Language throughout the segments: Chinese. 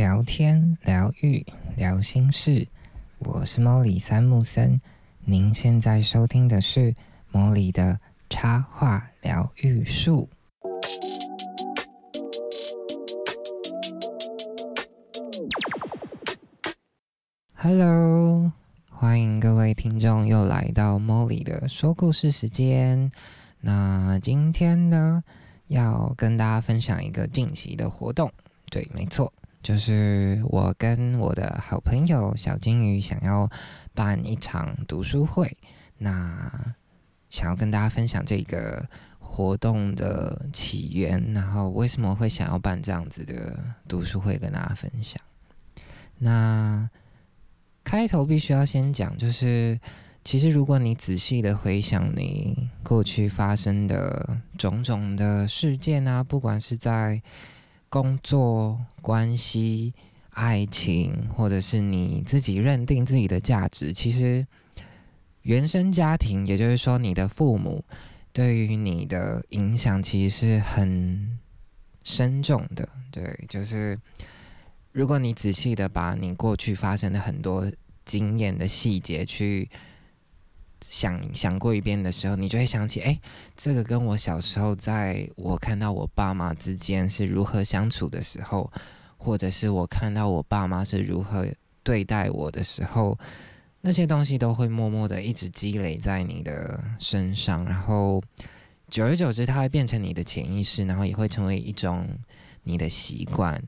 聊天、疗愈、聊心事，我是莫里三木森。您现在收听的是莫里的插画疗愈术。Hello，欢迎各位听众又来到莫里的说故事时间。那今天呢，要跟大家分享一个近期的活动。对，没错。就是我跟我的好朋友小金鱼想要办一场读书会，那想要跟大家分享这个活动的起源，然后为什么会想要办这样子的读书会跟大家分享。那开头必须要先讲，就是其实如果你仔细的回想你过去发生的种种的事件啊，不管是在工作关系、爱情，或者是你自己认定自己的价值，其实原生家庭，也就是说你的父母对于你的影响，其实是很深重的。对，就是如果你仔细的把你过去发生的很多经验的细节去。想想过一遍的时候，你就会想起，哎，这个跟我小时候在我看到我爸妈之间是如何相处的时候，或者是我看到我爸妈是如何对待我的时候，那些东西都会默默的一直积累在你的身上，然后久而久之，它会变成你的潜意识，然后也会成为一种你的习惯。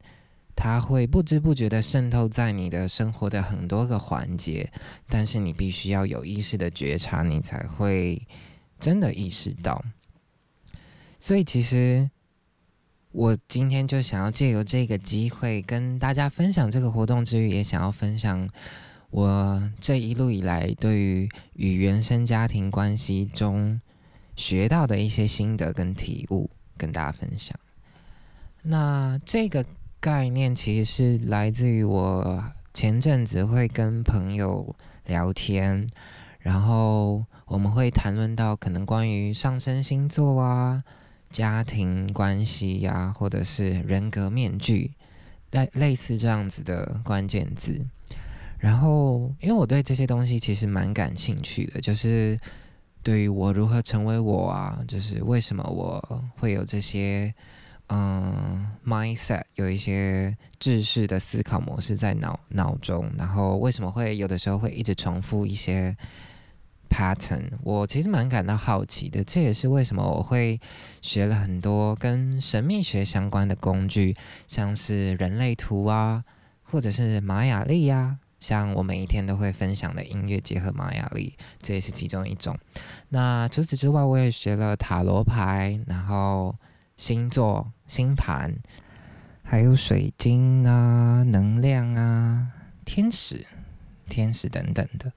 它会不知不觉的渗透在你的生活的很多个环节，但是你必须要有意识的觉察，你才会真的意识到。所以，其实我今天就想要借由这个机会跟大家分享这个活动之余，也想要分享我这一路以来对于与原生家庭关系中学到的一些心得跟体悟，跟大家分享。那这个。概念其实是来自于我前阵子会跟朋友聊天，然后我们会谈论到可能关于上升星座啊、家庭关系呀，或者是人格面具类类似这样子的关键字。然后，因为我对这些东西其实蛮感兴趣的，就是对于我如何成为我啊，就是为什么我会有这些。嗯，mindset 有一些制式的思考模式在脑脑中，然后为什么会有的时候会一直重复一些 pattern？我其实蛮感到好奇的，这也是为什么我会学了很多跟神秘学相关的工具，像是人类图啊，或者是玛雅历呀，像我每一天都会分享的音乐结合玛雅历，这也是其中一种。那除此之外，我也学了塔罗牌，然后。星座、星盘，还有水晶啊、能量啊、天使、天使等等的。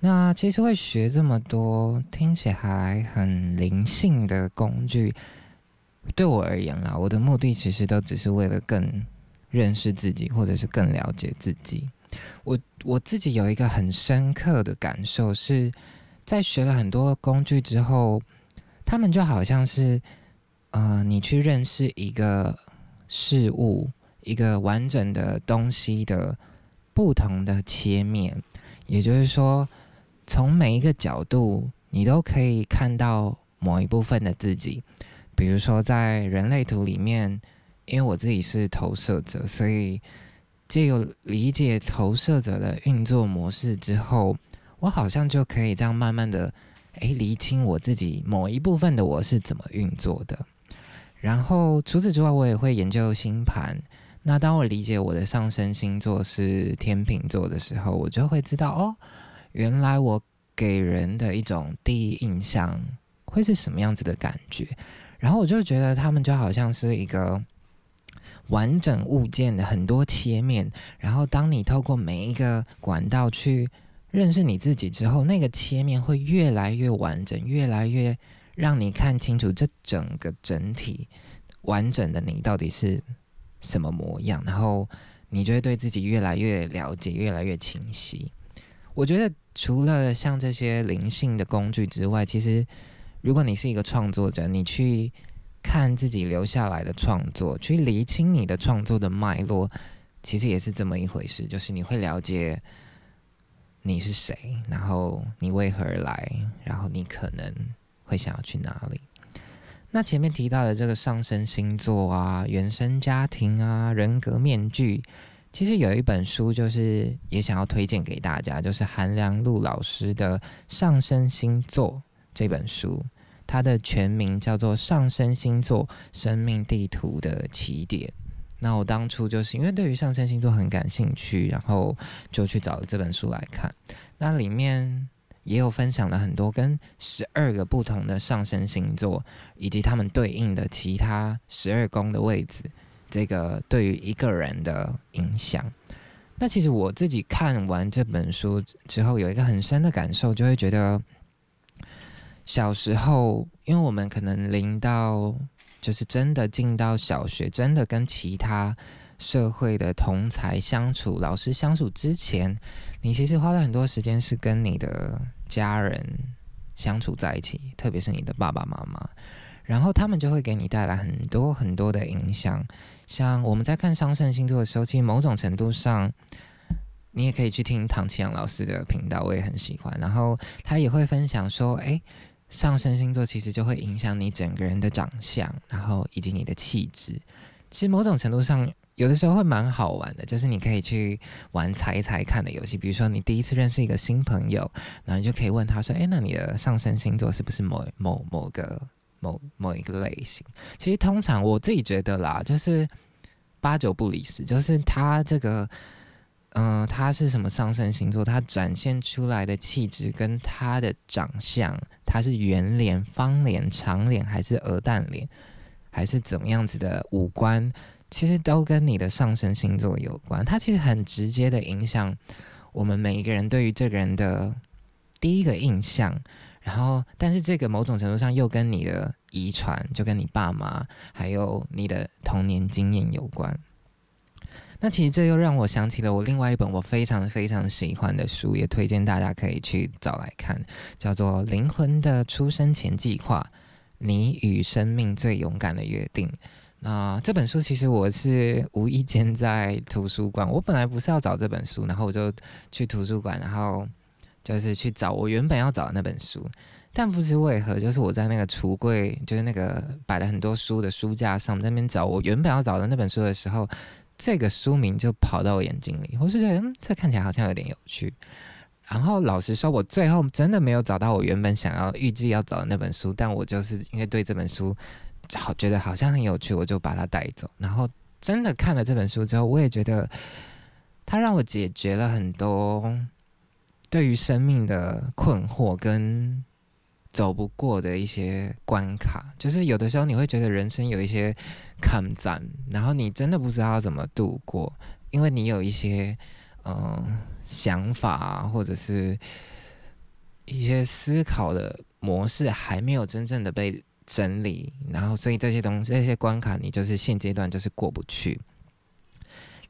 那其实会学这么多，听起来很灵性的工具，对我而言啦，我的目的其实都只是为了更认识自己，或者是更了解自己。我我自己有一个很深刻的感受，是在学了很多工具之后，他们就好像是。呃，你去认识一个事物、一个完整的东西的不同的切面，也就是说，从每一个角度，你都可以看到某一部分的自己。比如说，在人类图里面，因为我自己是投射者，所以借由理解投射者的运作模式之后，我好像就可以这样慢慢的，诶，厘清我自己某一部分的我是怎么运作的。然后除此之外，我也会研究星盘。那当我理解我的上升星座是天秤座的时候，我就会知道哦，原来我给人的一种第一印象会是什么样子的感觉。然后我就觉得他们就好像是一个完整物件的很多切面。然后当你透过每一个管道去认识你自己之后，那个切面会越来越完整，越来越。让你看清楚这整个整体完整的你到底是什么模样，然后你就会对自己越来越了解，越来越清晰。我觉得除了像这些灵性的工具之外，其实如果你是一个创作者，你去看自己留下来的创作，去厘清你的创作的脉络，其实也是这么一回事，就是你会了解你是谁，然后你为何而来，然后你可能会想要去哪里。那前面提到的这个上升星座啊、原生家庭啊、人格面具，其实有一本书，就是也想要推荐给大家，就是韩良露老师的《上升星座》这本书，它的全名叫做《上升星座生命地图的起点》。那我当初就是因为对于上升星座很感兴趣，然后就去找了这本书来看。那里面也有分享了很多跟十二个不同的上升星座，以及他们对应的其他十二宫的位置，这个对于一个人的影响。那其实我自己看完这本书之后，有一个很深的感受，就会觉得小时候，因为我们可能零到。就是真的进到小学，真的跟其他社会的同才相处、老师相处之前，你其实花了很多时间是跟你的家人相处在一起，特别是你的爸爸妈妈，然后他们就会给你带来很多很多的影响。像我们在看上升星座的时候，其实某种程度上，你也可以去听唐启阳老师的频道，我也很喜欢。然后他也会分享说，诶。上升星座其实就会影响你整个人的长相，然后以及你的气质。其实某种程度上，有的时候会蛮好玩的，就是你可以去玩猜一猜看的游戏。比如说，你第一次认识一个新朋友，然后你就可以问他说：“诶，那你的上升星座是不是某某某个某某一个类型？”其实通常我自己觉得啦，就是八九不离十，就是他这个。嗯，他是什么上升星座？他展现出来的气质跟他的长相，他是圆脸、方脸、长脸，还是鹅蛋脸，还是怎么样子的五官？其实都跟你的上升星座有关。它其实很直接的影响我们每一个人对于这个人的第一个印象。然后，但是这个某种程度上又跟你的遗传，就跟你爸妈还有你的童年经验有关。那其实这又让我想起了我另外一本我非常非常喜欢的书，也推荐大家可以去找来看，叫做《灵魂的出生前计划：你与生命最勇敢的约定》。那这本书其实我是无意间在图书馆，我本来不是要找这本书，然后我就去图书馆，然后就是去找我原本要找的那本书，但不知为何，就是我在那个橱柜，就是那个摆了很多书的书架上，那边找我原本要找的那本书的时候。这个书名就跑到我眼睛里，我就觉得，嗯，这看起来好像有点有趣。然后老实说，我最后真的没有找到我原本想要预计要找的那本书，但我就是因为对这本书好觉得好像很有趣，我就把它带走。然后真的看了这本书之后，我也觉得它让我解决了很多对于生命的困惑跟。走不过的一些关卡，就是有的时候你会觉得人生有一些抗战，然后你真的不知道要怎么度过，因为你有一些嗯想法或者是一些思考的模式还没有真正的被整理，然后所以这些东西这些关卡你就是现阶段就是过不去。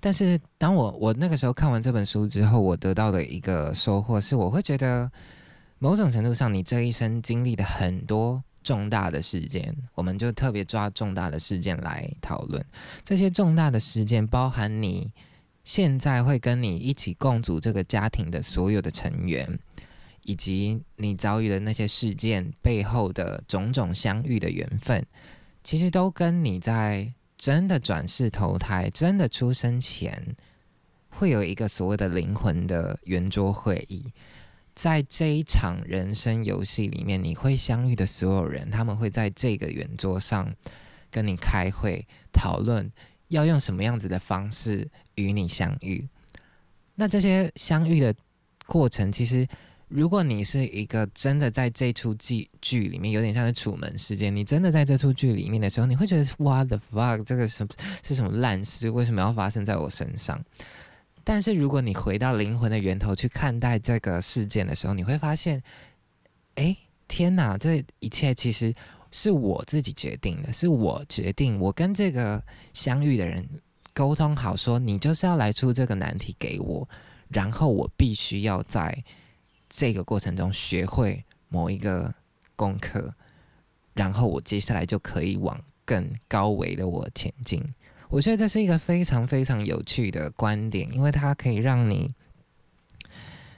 但是当我我那个时候看完这本书之后，我得到的一个收获是，我会觉得。某种程度上，你这一生经历的很多重大的事件，我们就特别抓重大的事件来讨论。这些重大的事件包含你现在会跟你一起共组这个家庭的所有的成员，以及你遭遇的那些事件背后的种种相遇的缘分，其实都跟你在真的转世投胎、真的出生前，会有一个所谓的灵魂的圆桌会议。在这一场人生游戏里面，你会相遇的所有人，他们会在这个圆桌上跟你开会讨论，要用什么样子的方式与你相遇。那这些相遇的过程，其实如果你是一个真的在这出剧剧里面，有点像是楚门事件，你真的在这出剧里面的时候，你会觉得哇，the fuck，这个什是什么烂事？为什么要发生在我身上？但是，如果你回到灵魂的源头去看待这个事件的时候，你会发现，哎，天哪！这一切其实是我自己决定的，是我决定，我跟这个相遇的人沟通好，说你就是要来出这个难题给我，然后我必须要在这个过程中学会某一个功课，然后我接下来就可以往更高维的我前进。我觉得这是一个非常非常有趣的观点，因为它可以让你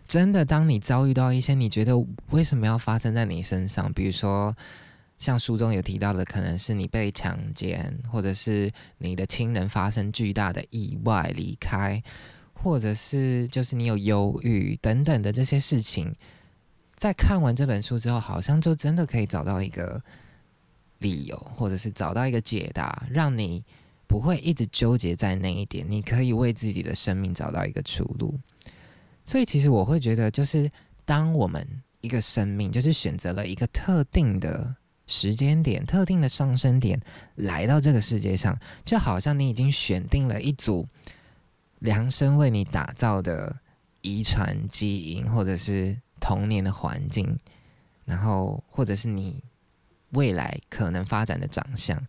真的，当你遭遇到一些你觉得为什么要发生在你身上，比如说像书中有提到的，可能是你被强奸，或者是你的亲人发生巨大的意外离开，或者是就是你有忧郁等等的这些事情。在看完这本书之后，好像就真的可以找到一个理由，或者是找到一个解答，让你不会一直纠结在那一点。你可以为自己的生命找到一个出路。所以，其实我会觉得，就是当我们一个生命，就是选择了一个特定的时间点、特定的上升点来到这个世界上，就好像你已经选定了一组量身为你打造的遗传基因，或者是。童年的环境，然后或者是你未来可能发展的长相，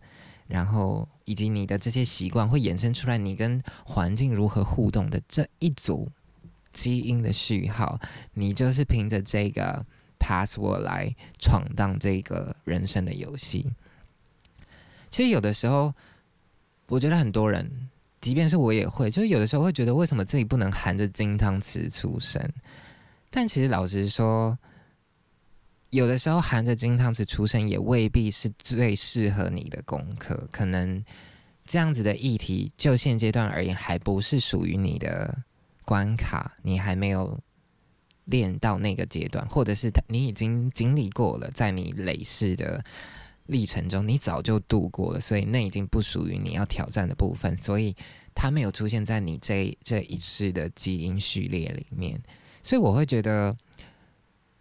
然后以及你的这些习惯，会衍生出来你跟环境如何互动的这一组基因的序号，你就是凭着这个 password 来闯荡这个人生的游戏。其实有的时候，我觉得很多人，即便是我也会，就是有的时候会觉得，为什么自己不能含着金汤匙出生？但其实老实说，有的时候含着金汤匙出生也未必是最适合你的功课。可能这样子的议题，就现阶段而言，还不是属于你的关卡，你还没有练到那个阶段，或者是你已经经历过了，在你累世的历程中，你早就度过了，所以那已经不属于你要挑战的部分，所以它没有出现在你这这一世的基因序列里面。所以我会觉得，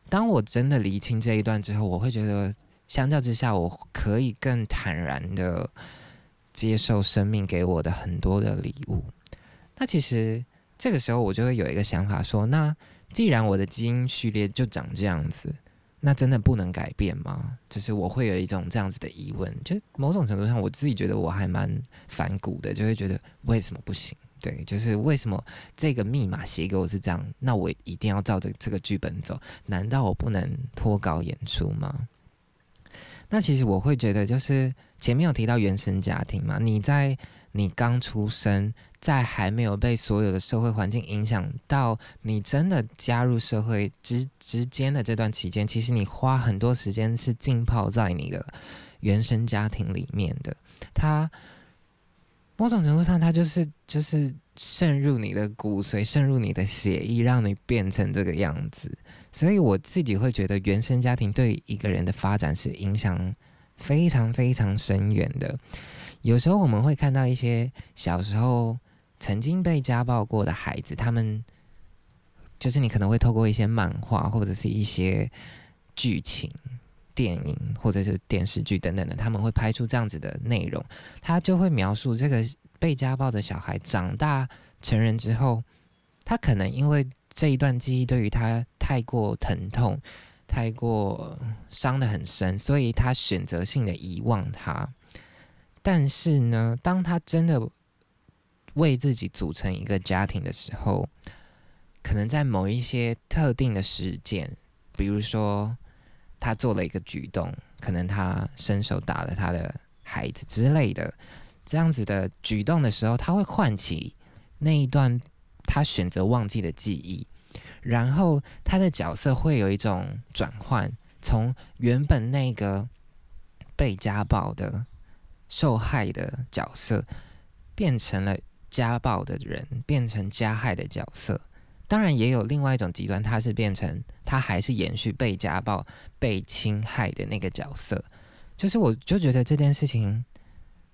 当我真的厘清这一段之后，我会觉得，相较之下，我可以更坦然的接受生命给我的很多的礼物。那其实这个时候，我就会有一个想法，说：那既然我的基因序列就长这样子，那真的不能改变吗？就是我会有一种这样子的疑问，就某种程度上，我自己觉得我还蛮反骨的，就会觉得为什么不行？对，就是为什么这个密码写给我是这样？那我一定要照着这个剧本走？难道我不能脱稿演出吗？那其实我会觉得，就是前面有提到原生家庭嘛，你在你刚出生，在还没有被所有的社会环境影响到，你真的加入社会之之间的这段期间，其实你花很多时间是浸泡在你的原生家庭里面的，他。某种程度上，它就是就是渗入你的骨髓，渗入你的血液，让你变成这个样子。所以我自己会觉得，原生家庭对一个人的发展是影响非常非常深远的。有时候我们会看到一些小时候曾经被家暴过的孩子，他们就是你可能会透过一些漫画或者是一些剧情。电影或者是电视剧等等的，他们会拍出这样子的内容，他就会描述这个被家暴的小孩长大成人之后，他可能因为这一段记忆对于他太过疼痛，太过伤得很深，所以他选择性的遗忘他。但是呢，当他真的为自己组成一个家庭的时候，可能在某一些特定的事件，比如说。他做了一个举动，可能他伸手打了他的孩子之类的，这样子的举动的时候，他会唤起那一段他选择忘记的记忆，然后他的角色会有一种转换，从原本那个被家暴的受害的角色，变成了家暴的人，变成加害的角色。当然也有另外一种极端，他是变成他还是延续被家暴、被侵害的那个角色。就是我就觉得这件事情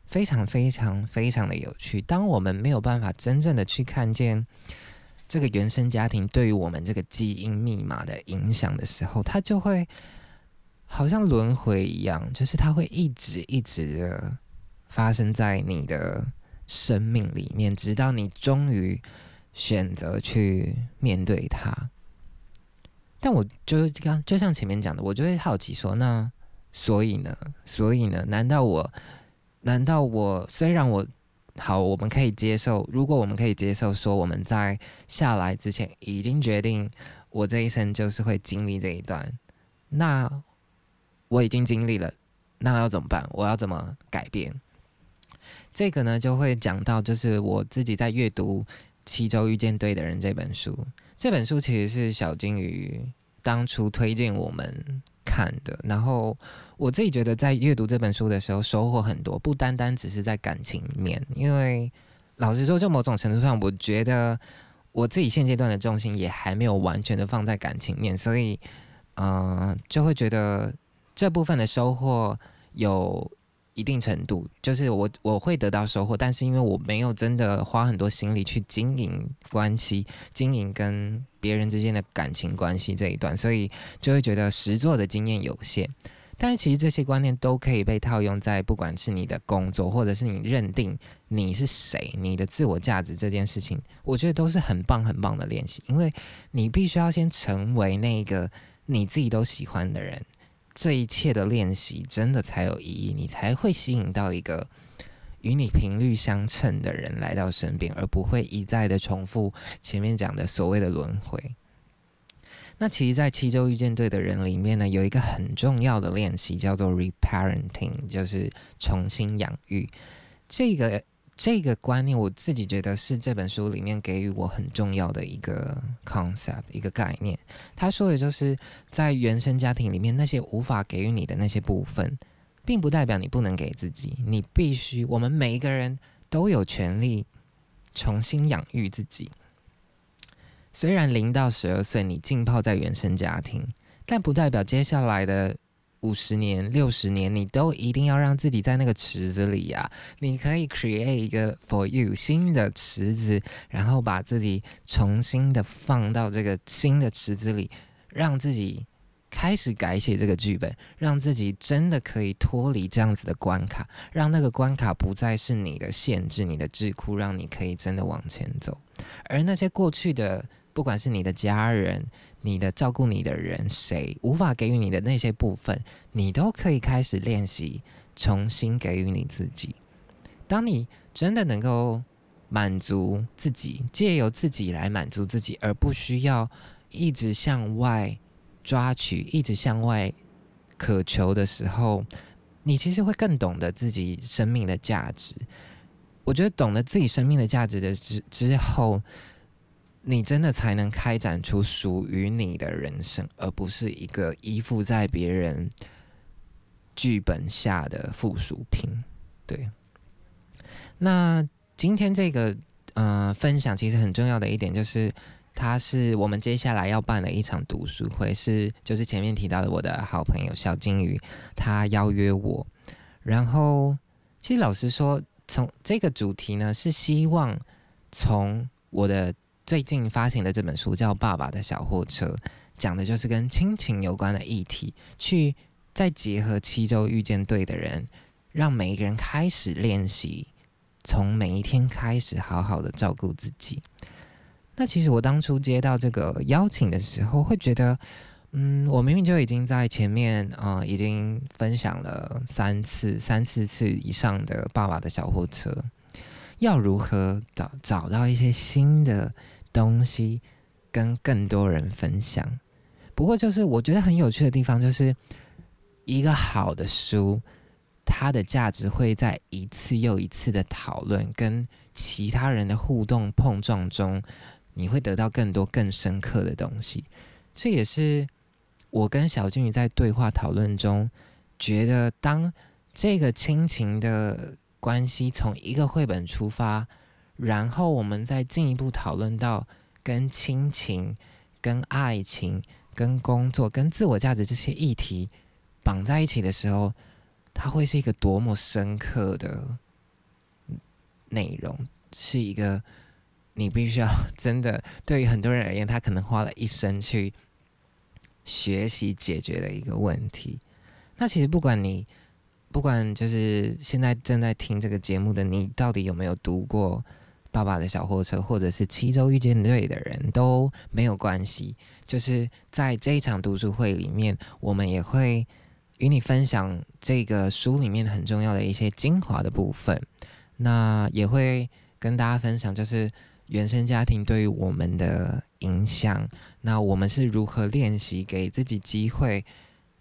非常非常非常的有趣。当我们没有办法真正的去看见这个原生家庭对于我们这个基因密码的影响的时候，它就会好像轮回一样，就是它会一直一直的发生在你的生命里面，直到你终于。选择去面对它，但我就是刚就像前面讲的，我就会好奇说，那所以呢？所以呢？难道我？难道我？虽然我好，我们可以接受，如果我们可以接受，说我们在下来之前已经决定，我这一生就是会经历这一段，那我已经经历了，那要怎么办？我要怎么改变？这个呢就会讲到，就是我自己在阅读《七周遇见对的人》这本书。这本书其实是小金鱼当初推荐我们看的，然后我自己觉得在阅读这本书的时候收获很多，不单单只是在感情面，因为老实说，就某种程度上，我觉得我自己现阶段的重心也还没有完全的放在感情面，所以，嗯，就会觉得这部分的收获有。一定程度，就是我我会得到收获，但是因为我没有真的花很多心力去经营关系，经营跟别人之间的感情关系这一段，所以就会觉得实做的经验有限。但是其实这些观念都可以被套用在不管是你的工作，或者是你认定你是谁，你的自我价值这件事情，我觉得都是很棒很棒的练习，因为你必须要先成为那个你自己都喜欢的人。这一切的练习真的才有意义，你才会吸引到一个与你频率相称的人来到身边，而不会一再的重复前面讲的所谓的轮回。那其实，在七周遇见对的人里面呢，有一个很重要的练习叫做 reparenting，就是重新养育这个。这个观念，我自己觉得是这本书里面给予我很重要的一个 concept，一个概念。他说的就是在原生家庭里面那些无法给予你的那些部分，并不代表你不能给自己。你必须，我们每一个人都有权利重新养育自己。虽然零到十二岁你浸泡在原生家庭，但不代表接下来的。五十年、六十年，你都一定要让自己在那个池子里呀！你可以 create 一个 for you 新的池子，然后把自己重新的放到这个新的池子里，让自己开始改写这个剧本，让自己真的可以脱离这样子的关卡，让那个关卡不再是你的限制、你的智库，让你可以真的往前走。而那些过去的，不管是你的家人，你的照顾你的人，谁无法给予你的那些部分，你都可以开始练习，重新给予你自己。当你真的能够满足自己，借由自己来满足自己，而不需要一直向外抓取，一直向外渴求的时候，你其实会更懂得自己生命的价值。我觉得懂得自己生命的价值的之之后。你真的才能开展出属于你的人生，而不是一个依附在别人剧本下的附属品。对。那今天这个呃分享其实很重要的一点就是，它是我们接下来要办的一场读书会，是就是前面提到的我的好朋友小金鱼他邀约我，然后其实老实说，从这个主题呢是希望从我的。最近发行的这本书叫《爸爸的小货车》，讲的就是跟亲情有关的议题，去再结合七周遇见对的人，让每一个人开始练习，从每一天开始好好的照顾自己。那其实我当初接到这个邀请的时候，会觉得，嗯，我明明就已经在前面啊，已经分享了三次、三四次以上的《爸爸的小货车》，要如何找找到一些新的？东西跟更多人分享，不过就是我觉得很有趣的地方，就是一个好的书，它的价值会在一次又一次的讨论跟其他人的互动碰撞中，你会得到更多更深刻的东西。这也是我跟小金鱼在对话讨论中，觉得当这个亲情的关系从一个绘本出发。然后我们再进一步讨论到跟亲情、跟爱情、跟工作、跟自我价值这些议题绑在一起的时候，它会是一个多么深刻的内容，是一个你必须要 真的对于很多人而言，他可能花了一生去学习解决的一个问题。那其实不管你不管就是现在正在听这个节目的你，到底有没有读过？爸爸的小货车，或者是七周遇见对的人都没有关系。就是在这一场读书会里面，我们也会与你分享这个书里面很重要的一些精华的部分。那也会跟大家分享，就是原生家庭对于我们的影响。那我们是如何练习给自己机会，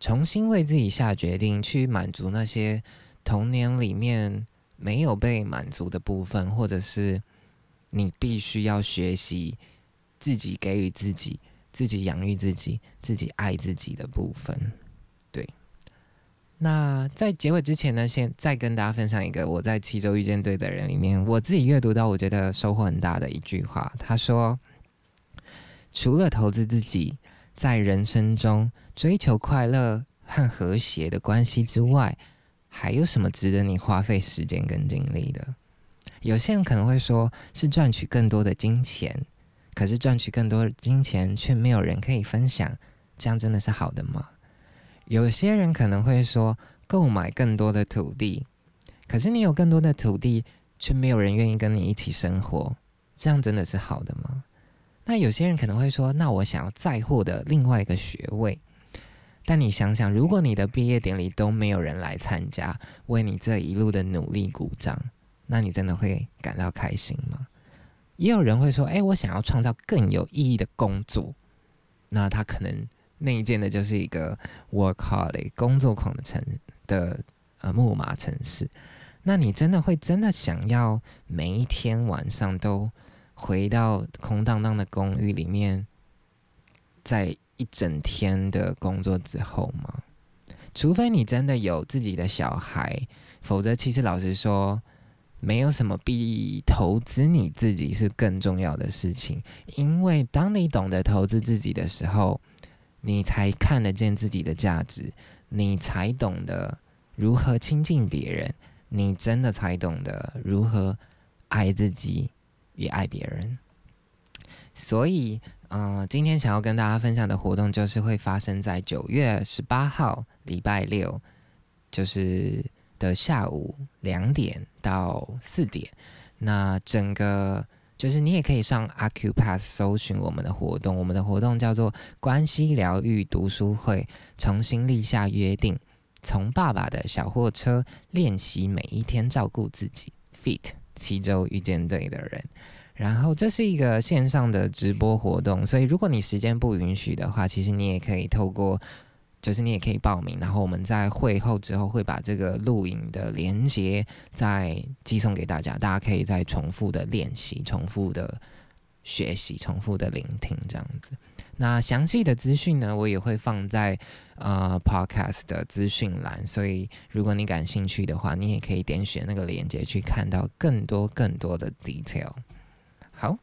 重新为自己下决定，去满足那些童年里面。没有被满足的部分，或者是你必须要学习自己给予自己、自己养育自己、自己爱自己的部分。对。那在结尾之前呢，先再跟大家分享一个我在七周遇见对的人里面，我自己阅读到我觉得收获很大的一句话。他说：“除了投资自己，在人生中追求快乐和和谐的关系之外，还有什么值得你花费时间跟精力的？”有些人可能会说是赚取更多的金钱，可是赚取更多的金钱却没有人可以分享，这样真的是好的吗？有些人可能会说，购买更多的土地，可是你有更多的土地，却没有人愿意跟你一起生活，这样真的是好的吗？那有些人可能会说，那我想要再获得另外一个学位，但你想想，如果你的毕业典礼都没有人来参加，为你这一路的努力鼓掌，那你真的会感到开心吗？也有人会说，哎，我想要创造更有意义的工作，那他可能。内建的就是一个 work hard 工作狂的城的呃木马城市，那你真的会真的想要每一天晚上都回到空荡荡的公寓里面，在一整天的工作之后吗？除非你真的有自己的小孩，否则其实老实说，没有什么比投资你自己是更重要的事情，因为当你懂得投资自己的时候。你才看得见自己的价值，你才懂得如何亲近别人，你真的才懂得如何爱自己也爱别人。所以，嗯，今天想要跟大家分享的活动就是会发生在九月十八号礼拜六，就是的下午两点到四点。那整个。就是你也可以上 Acupass 搜寻我们的活动，我们的活动叫做关系疗愈读书会，重新立下约定，从爸爸的小货车练习每一天照顾自己。Fit 七周遇见对的人，然后这是一个线上的直播活动，所以如果你时间不允许的话，其实你也可以透过。就是你也可以报名，然后我们在会后之后会把这个录影的连接再寄送给大家，大家可以再重复的练习、重复的学习、重复的聆听这样子。那详细的资讯呢，我也会放在呃 Podcast 的资讯栏，所以如果你感兴趣的话，你也可以点选那个链接去看到更多更多的 detail。好。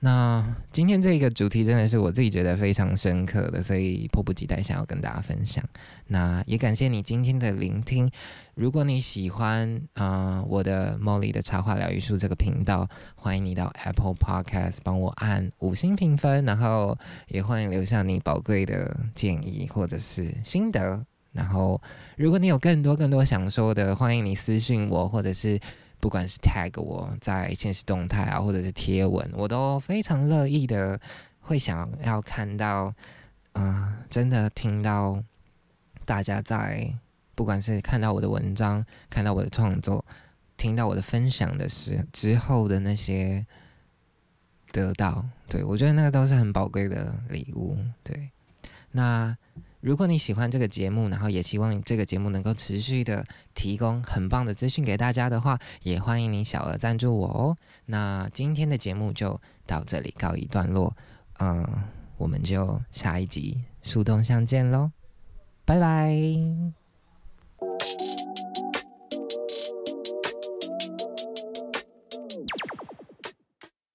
那今天这个主题真的是我自己觉得非常深刻的，所以迫不及待想要跟大家分享。那也感谢你今天的聆听。如果你喜欢啊我的 Molly 的插画疗愈术这个频道，欢迎你到 Apple Podcast 帮我按五星评分，然后也欢迎留下你宝贵的建议或者是心得。然后如果你有更多更多想说的，欢迎你私信我或者是。不管是 tag 我在现实动态啊，或者是贴文，我都非常乐意的，会想要看到，嗯，真的听到大家在，不管是看到我的文章，看到我的创作，听到我的分享的时之后的那些得到，对我觉得那个都是很宝贵的礼物，对，那。如果你喜欢这个节目，然后也希望这个节目能够持续的提供很棒的资讯给大家的话，也欢迎你小额赞助我哦。那今天的节目就到这里告一段落，嗯，我们就下一集树洞相见喽，拜拜。